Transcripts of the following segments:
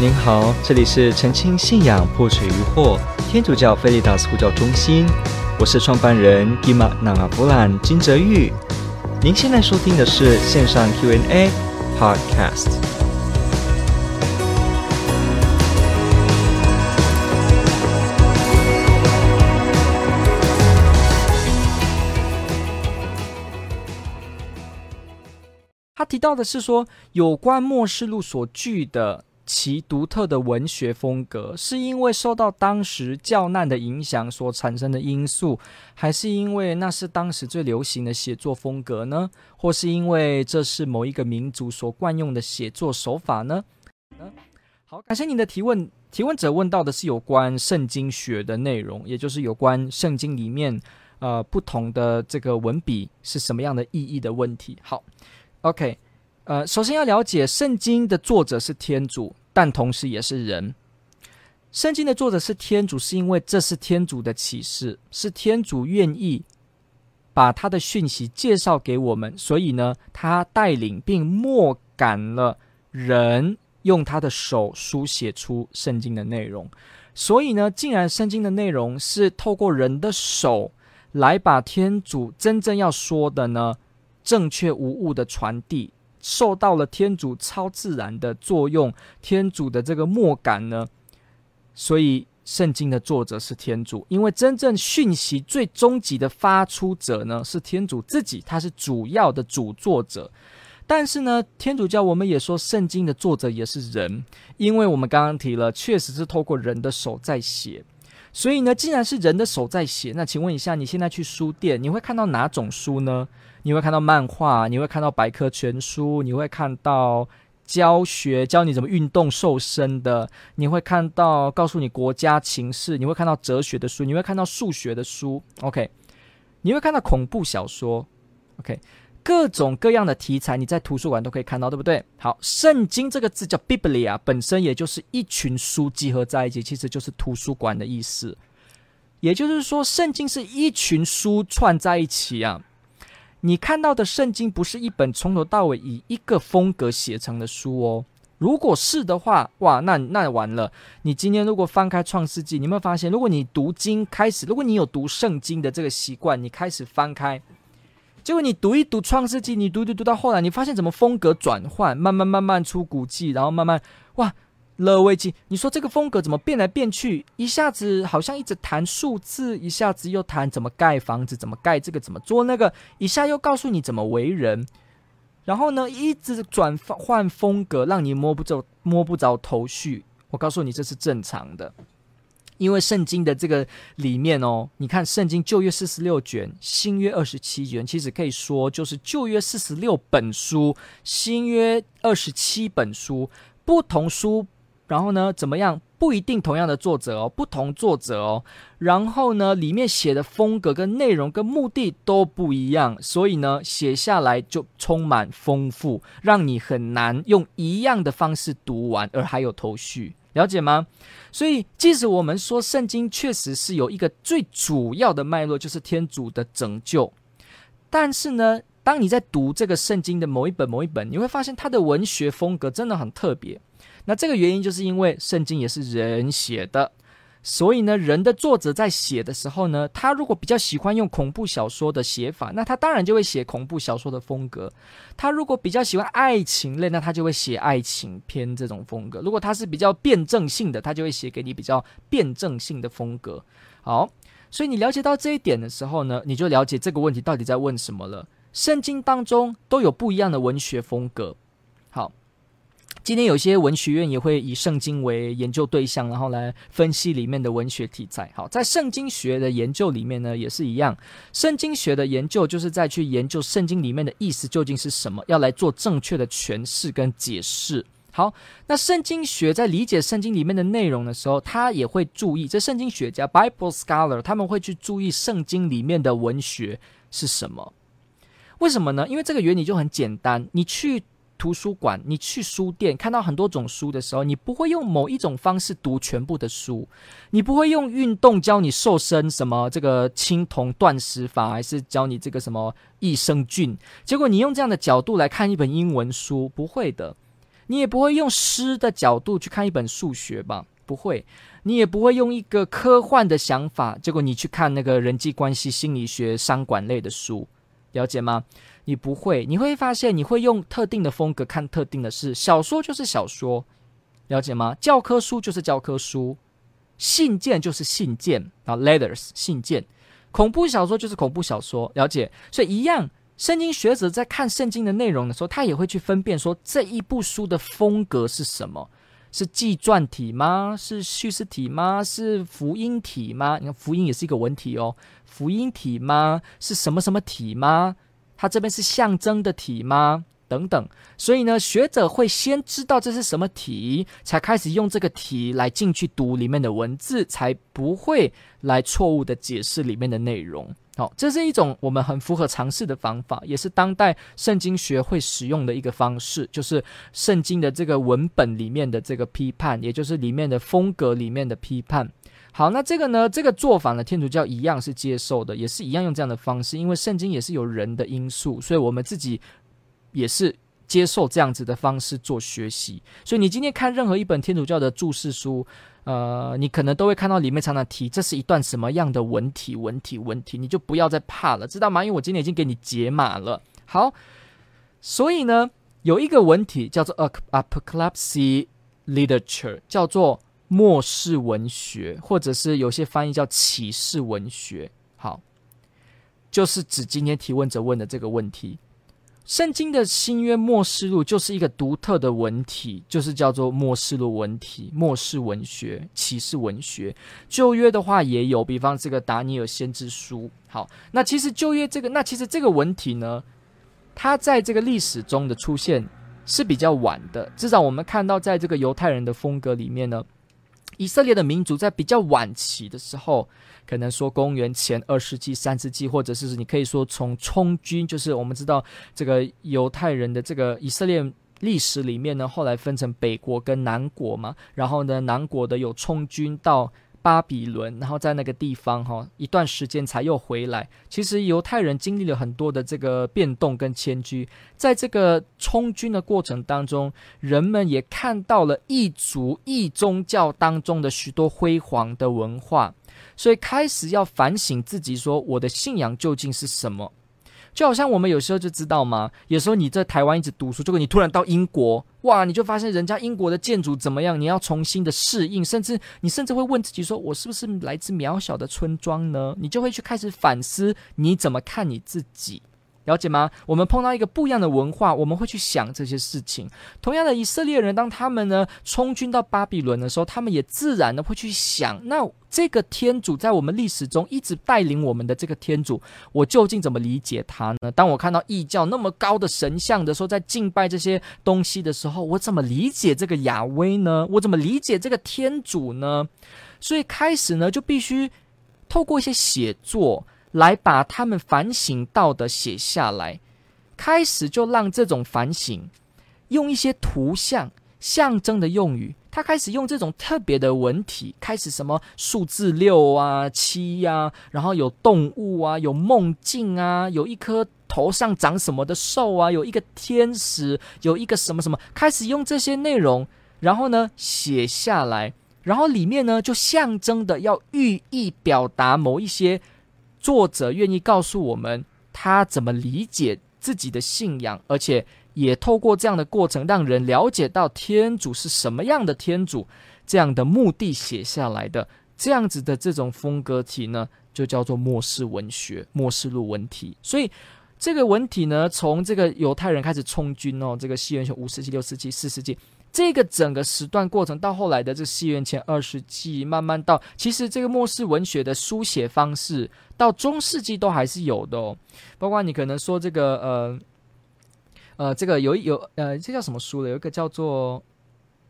您好，这里是澄清信仰破除疑惑天主教菲利达斯呼叫中心，我是创办人吉玛纳阿布兰金泽玉。您现在收听的是线上 Q&A Podcast。他提到的是说，有关《末世录》所具的其独特的文学风格，是因为受到当时教难的影响所产生的因素，还是因为那是当时最流行的写作风格呢？或是因为这是某一个民族所惯用的写作手法呢？好，感谢您的提问。提问者问到的是有关圣经学的内容，也就是有关圣经里面呃不同的这个文笔是什么样的意义的问题。好。OK，呃，首先要了解圣经的作者是天主，但同时也是人。圣经的作者是天主，是因为这是天主的启示，是天主愿意把他的讯息介绍给我们，所以呢，他带领并默感了人用他的手书写出圣经的内容。所以呢，既然圣经的内容是透过人的手来把天主真正要说的呢，正确无误的传递，受到了天主超自然的作用，天主的这个默感呢，所以圣经的作者是天主，因为真正讯息最终极的发出者呢是天主自己，他是主要的主作者。但是呢，天主教我们也说圣经的作者也是人，因为我们刚刚提了，确实是透过人的手在写，所以呢，既然是人的手在写，那请问一下，你现在去书店，你会看到哪种书呢？你会看到漫画，你会看到百科全书，你会看到教学教你怎么运动瘦身的，你会看到告诉你国家情势，你会看到哲学的书，你会看到数学的书，OK，你会看到恐怖小说，OK，各种各样的题材你在图书馆都可以看到，对不对？好，圣经这个字叫 Biblia，本身也就是一群书集合在一起，其实就是图书馆的意思。也就是说，圣经是一群书串在一起啊。你看到的圣经不是一本从头到尾以一个风格写成的书哦。如果是的话，哇，那那完了。你今天如果翻开创世纪，你有没有发现，如果你读经开始，如果你有读圣经的这个习惯，你开始翻开，结果你读一读创世纪，你读读读到后来，你发现怎么风格转换，慢慢慢慢出古迹，然后慢慢哇。了危机，你说这个风格怎么变来变去？一下子好像一直谈数字，一下子又谈怎么盖房子，怎么盖这个，怎么做那个，一下又告诉你怎么为人，然后呢，一直转换风格，让你摸不着摸不着头绪。我告诉你，这是正常的，因为圣经的这个里面哦，你看圣经旧约四十六卷，新约二十七卷，其实可以说就是旧约四十六本书，新约二十七本书，不同书。然后呢，怎么样？不一定同样的作者哦，不同作者哦。然后呢，里面写的风格跟内容跟目的都不一样，所以呢，写下来就充满丰富，让你很难用一样的方式读完，而还有头绪，了解吗？所以，即使我们说圣经确实是有一个最主要的脉络，就是天主的拯救，但是呢，当你在读这个圣经的某一本某一本，你会发现它的文学风格真的很特别。那这个原因就是因为圣经也是人写的，所以呢，人的作者在写的时候呢，他如果比较喜欢用恐怖小说的写法，那他当然就会写恐怖小说的风格；他如果比较喜欢爱情类，那他就会写爱情片这种风格；如果他是比较辩证性的，他就会写给你比较辩证性的风格。好，所以你了解到这一点的时候呢，你就了解这个问题到底在问什么了。圣经当中都有不一样的文学风格。好。今天有些文学院也会以圣经为研究对象，然后来分析里面的文学题材。好，在圣经学的研究里面呢，也是一样。圣经学的研究就是在去研究圣经里面的意思究竟是什么，要来做正确的诠释跟解释。好，那圣经学在理解圣经里面的内容的时候，他也会注意，这圣经学家 Bible scholar 他们会去注意圣经里面的文学是什么。为什么呢？因为这个原理就很简单，你去。图书馆，你去书店看到很多种书的时候，你不会用某一种方式读全部的书，你不会用运动教你瘦身，什么这个青铜断食法，还是教你这个什么益生菌，结果你用这样的角度来看一本英文书，不会的。你也不会用诗的角度去看一本数学吧？不会，你也不会用一个科幻的想法，结果你去看那个人际关系心理学、商管类的书，了解吗？你不会，你会发现你会用特定的风格看特定的事。小说就是小说，了解吗？教科书就是教科书，信件就是信件啊，letters 信件。恐怖小说就是恐怖小说，了解？所以一样，圣经学者在看圣经的内容的时候，他也会去分辨说这一部书的风格是什么？是纪传体吗？是叙事体吗？是福音体吗？你看福音也是一个文体哦，福音体吗？是什么什么体吗？它这边是象征的体吗？等等，所以呢，学者会先知道这是什么体，才开始用这个体来进去读里面的文字，才不会来错误的解释里面的内容。好，这是一种我们很符合常识的方法，也是当代圣经学会使用的一个方式，就是圣经的这个文本里面的这个批判，也就是里面的风格里面的批判。好，那这个呢？这个做法呢，天主教一样是接受的，也是一样用这样的方式，因为圣经也是有人的因素，所以我们自己也是接受这样子的方式做学习。所以你今天看任何一本天主教的注释书，呃，你可能都会看到里面常常提这是一段什么样的文体，文体，文体，你就不要再怕了，知道吗？因为我今天已经给你解码了。好，所以呢，有一个文体叫做 Apocalypse Literature，叫做。末世文学，或者是有些翻译叫启示文学，好，就是指今天提问者问的这个问题。圣经的新约末世录就是一个独特的文体，就是叫做末世录文体、末世文学、启示文学。旧约的话也有，比方这个达尼尔先知书。好，那其实旧约这个，那其实这个文体呢，它在这个历史中的出现是比较晚的，至少我们看到在这个犹太人的风格里面呢。以色列的民族在比较晚期的时候，可能说公元前二世纪、三世纪，或者是你可以说从充军，就是我们知道这个犹太人的这个以色列历史里面呢，后来分成北国跟南国嘛，然后呢，南国的有充军到。巴比伦，然后在那个地方哈，一段时间才又回来。其实犹太人经历了很多的这个变动跟迁居，在这个充军的过程当中，人们也看到了异族异宗教当中的许多辉煌的文化，所以开始要反省自己，说我的信仰究竟是什么。就好像我们有时候就知道嘛？有时候你在台湾一直读书，结果你突然到英国，哇，你就发现人家英国的建筑怎么样？你要重新的适应，甚至你甚至会问自己说：我是不是来自渺小的村庄呢？你就会去开始反思，你怎么看你自己。了解吗？我们碰到一个不一样的文化，我们会去想这些事情。同样的，以色列人当他们呢充军到巴比伦的时候，他们也自然的会去想：那这个天主在我们历史中一直带领我们的这个天主，我究竟怎么理解他呢？当我看到异教那么高的神像的时候，在敬拜这些东西的时候，我怎么理解这个亚威呢？我怎么理解这个天主呢？所以开始呢，就必须透过一些写作。来把他们反省到的写下来，开始就让这种反省用一些图像、象征的用语，他开始用这种特别的文体，开始什么数字六啊、七呀、然后有动物啊、有梦境啊、有一颗头上长什么的兽啊、有一个天使、有一个什么什么，开始用这些内容，然后呢写下来，然后里面呢就象征的要寓意表达某一些。作者愿意告诉我们他怎么理解自己的信仰，而且也透过这样的过程，让人了解到天主是什么样的天主，这样的目的写下来的这样子的这种风格体呢，就叫做末世文学、末世录文体。所以这个文体呢，从这个犹太人开始充军哦，这个西元前五世纪、六世纪、四世纪。这个整个时段过程到后来的这西元前二世纪，慢慢到其实这个末世文学的书写方式到中世纪都还是有的哦。包括你可能说这个呃呃，这个有有呃，这叫什么书了？有一个叫做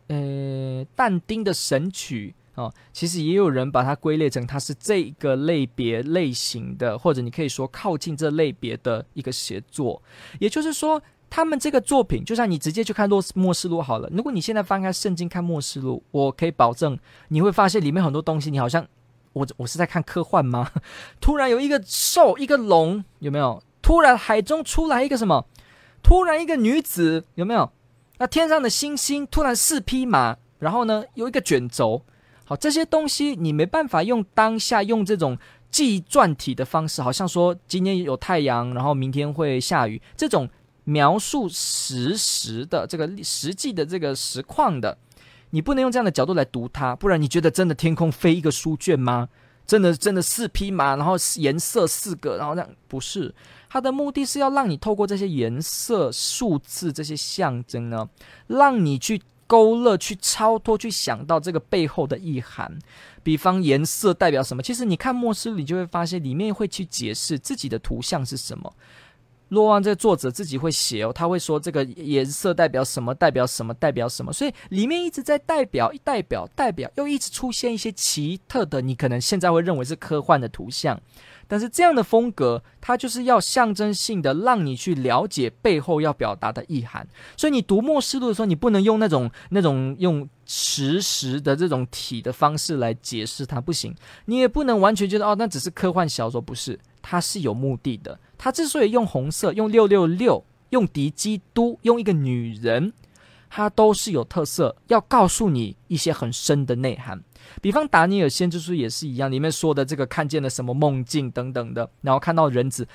呃但丁的神曲哦，其实也有人把它归类成它是这个类别类型的，或者你可以说靠近这类别的一个写作，也就是说。他们这个作品，就像你直接去看《洛默示录》好了。如果你现在翻开圣经看《默示录》，我可以保证你会发现里面很多东西，你好像我我是在看科幻吗？突然有一个兽，一个龙，有没有？突然海中出来一个什么？突然一个女子，有没有？那天上的星星突然四匹马，然后呢有一个卷轴。好，这些东西你没办法用当下用这种计算体的方式，好像说今天有太阳，然后明天会下雨，这种描述实时的这个实际的这个实况的，你不能用这样的角度来读它，不然你觉得真的天空飞一个书卷吗？真的真的四匹马，然后颜色四个，然后那不是，它的目的是要让你透过这些颜色、数字这些象征呢，让你去。勾勒，去超脱，去想到这个背后的意涵。比方颜色代表什么？其实你看莫斯里，就会发现里面会去解释自己的图像是什么。若望这个作者自己会写哦，他会说这个颜色代表什么，代表什么，代表什么。所以里面一直在代表，代表，代表，又一直出现一些奇特的，你可能现在会认为是科幻的图像。但是这样的风格，它就是要象征性的让你去了解背后要表达的意涵。所以你读默示录的时候，你不能用那种那种用实时的这种体的方式来解释它，不行。你也不能完全觉得哦，那只是科幻小说，不是，它是有目的的。他之所以用红色，用六六六，用敌基督，用一个女人，他都是有特色，要告诉你一些很深的内涵。比方达尼尔先知书也是一样，里面说的这个看见了什么梦境等等的，然后看到人子，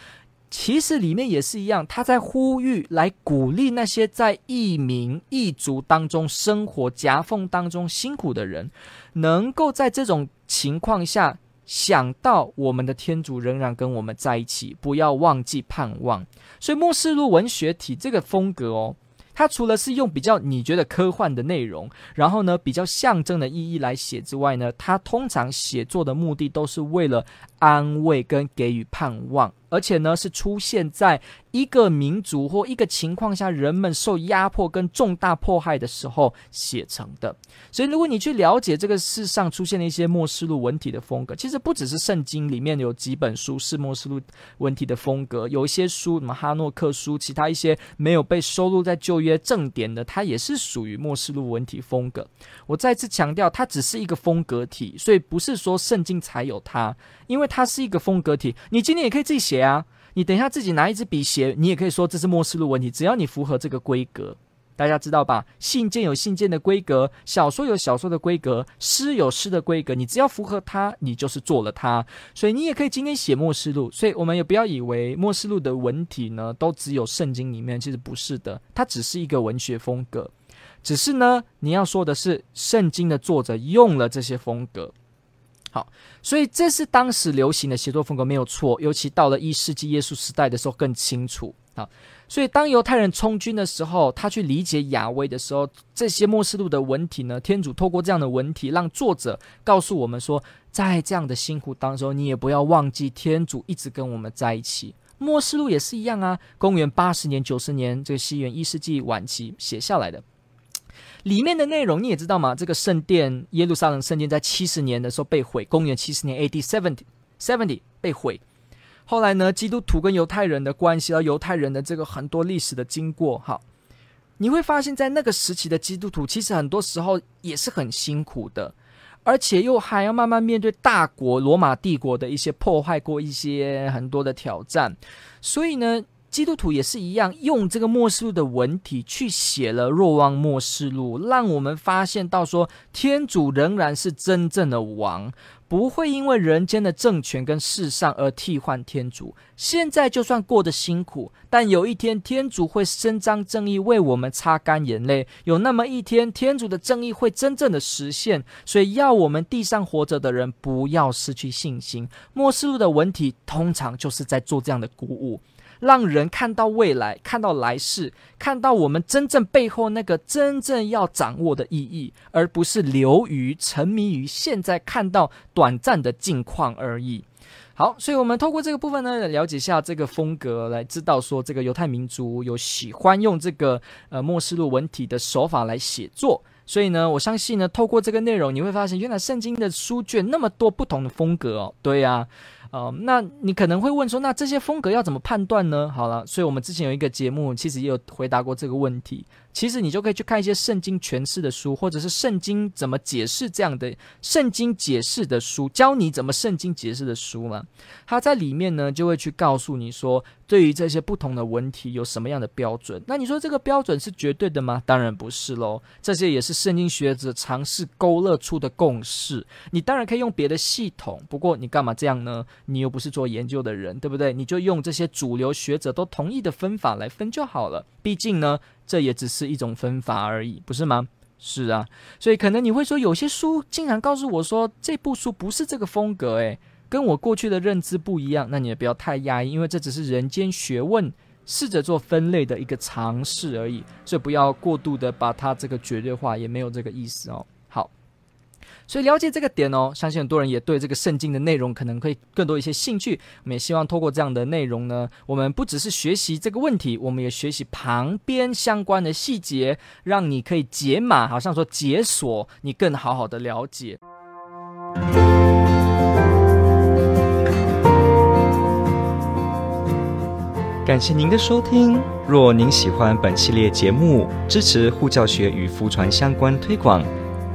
其实里面也是一样，他在呼吁来鼓励那些在异民异族当中生活夹缝当中辛苦的人，能够在这种情况下想到我们的天主仍然跟我们在一起，不要忘记盼望。所以默示录文学体这个风格哦。它除了是用比较你觉得科幻的内容，然后呢，比较象征的意义来写之外呢，它通常写作的目的都是为了安慰跟给予盼望。而且呢，是出现在一个民族或一个情况下，人们受压迫跟重大迫害的时候写成的。所以，如果你去了解这个世上出现的一些默示录文体的风格，其实不只是圣经里面有几本书是默示录文体的风格，有一些书，什么哈诺克书，其他一些没有被收录在旧约正典的，它也是属于默示录文体风格。我再次强调，它只是一个风格体，所以不是说圣经才有它，因为它是一个风格体。你今天也可以自己写啊，你等一下自己拿一支笔写，你也可以说这是默示录文体，只要你符合这个规格，大家知道吧？信件有信件的规格，小说有小说的规格，诗有诗的规格，你只要符合它，你就是做了它。所以你也可以今天写默示录，所以我们也不要以为默示录的文体呢都只有圣经里面，其实不是的，它只是一个文学风格。只是呢，你要说的是，圣经的作者用了这些风格，好，所以这是当时流行的写作风格没有错，尤其到了一世纪耶稣时代的时候更清楚啊。所以当犹太人充军的时候，他去理解亚威的时候，这些默示录的文体呢，天主透过这样的文体，让作者告诉我们说，在这样的辛苦当中，你也不要忘记天主一直跟我们在一起。默示录也是一样啊，公元八十年、九十年，这个西元一世纪晚期写下来的。里面的内容你也知道吗？这个圣殿，耶路撒冷圣殿在七十年的时候被毁，公元七十年 A.D. seventy seventy 被毁。后来呢，基督徒跟犹太人的关系，到犹太人的这个很多历史的经过，哈，你会发现在那个时期的基督徒，其实很多时候也是很辛苦的，而且又还要慢慢面对大国罗马帝国的一些破坏，过一些很多的挑战，所以呢。基督徒也是一样，用这个末世录的文体去写了《若望默示录》，让我们发现到说，天主仍然是真正的王。不会因为人间的政权跟世上而替换天主。现在就算过得辛苦，但有一天天主会伸张正义，为我们擦干眼泪。有那么一天，天主的正义会真正的实现。所以，要我们地上活着的人不要失去信心。末世录的文体通常就是在做这样的鼓舞。让人看到未来，看到来世，看到我们真正背后那个真正要掌握的意义，而不是流于沉迷于现在看到短暂的境况而已。好，所以我们透过这个部分呢，了解一下这个风格，来知道说这个犹太民族有喜欢用这个呃默示录文体的手法来写作。所以呢，我相信呢，透过这个内容，你会发现原来圣经的书卷那么多不同的风格哦。对呀、啊。哦，那你可能会问说，那这些风格要怎么判断呢？好了，所以我们之前有一个节目，其实也有回答过这个问题。其实你就可以去看一些圣经诠释的书，或者是圣经怎么解释这样的圣经解释的书，教你怎么圣经解释的书嘛。它在里面呢，就会去告诉你说，对于这些不同的文体有什么样的标准。那你说这个标准是绝对的吗？当然不是喽。这些也是圣经学者尝试勾勒出的共识。你当然可以用别的系统，不过你干嘛这样呢？你又不是做研究的人，对不对？你就用这些主流学者都同意的分法来分就好了。毕竟呢。这也只是一种分法而已，不是吗？是啊，所以可能你会说，有些书竟然告诉我说这部书不是这个风格，诶，跟我过去的认知不一样。那你也不要太压抑，因为这只是人间学问，试着做分类的一个尝试而已，所以不要过度的把它这个绝对化，也没有这个意思哦。所以了解这个点哦，相信很多人也对这个圣经的内容可能会更多一些兴趣。我们也希望透过这样的内容呢，我们不只是学习这个问题，我们也学习旁边相关的细节，让你可以解码，好像说解锁，你更好好的了解。感谢您的收听。若您喜欢本系列节目，支持护教学与福传相关推广。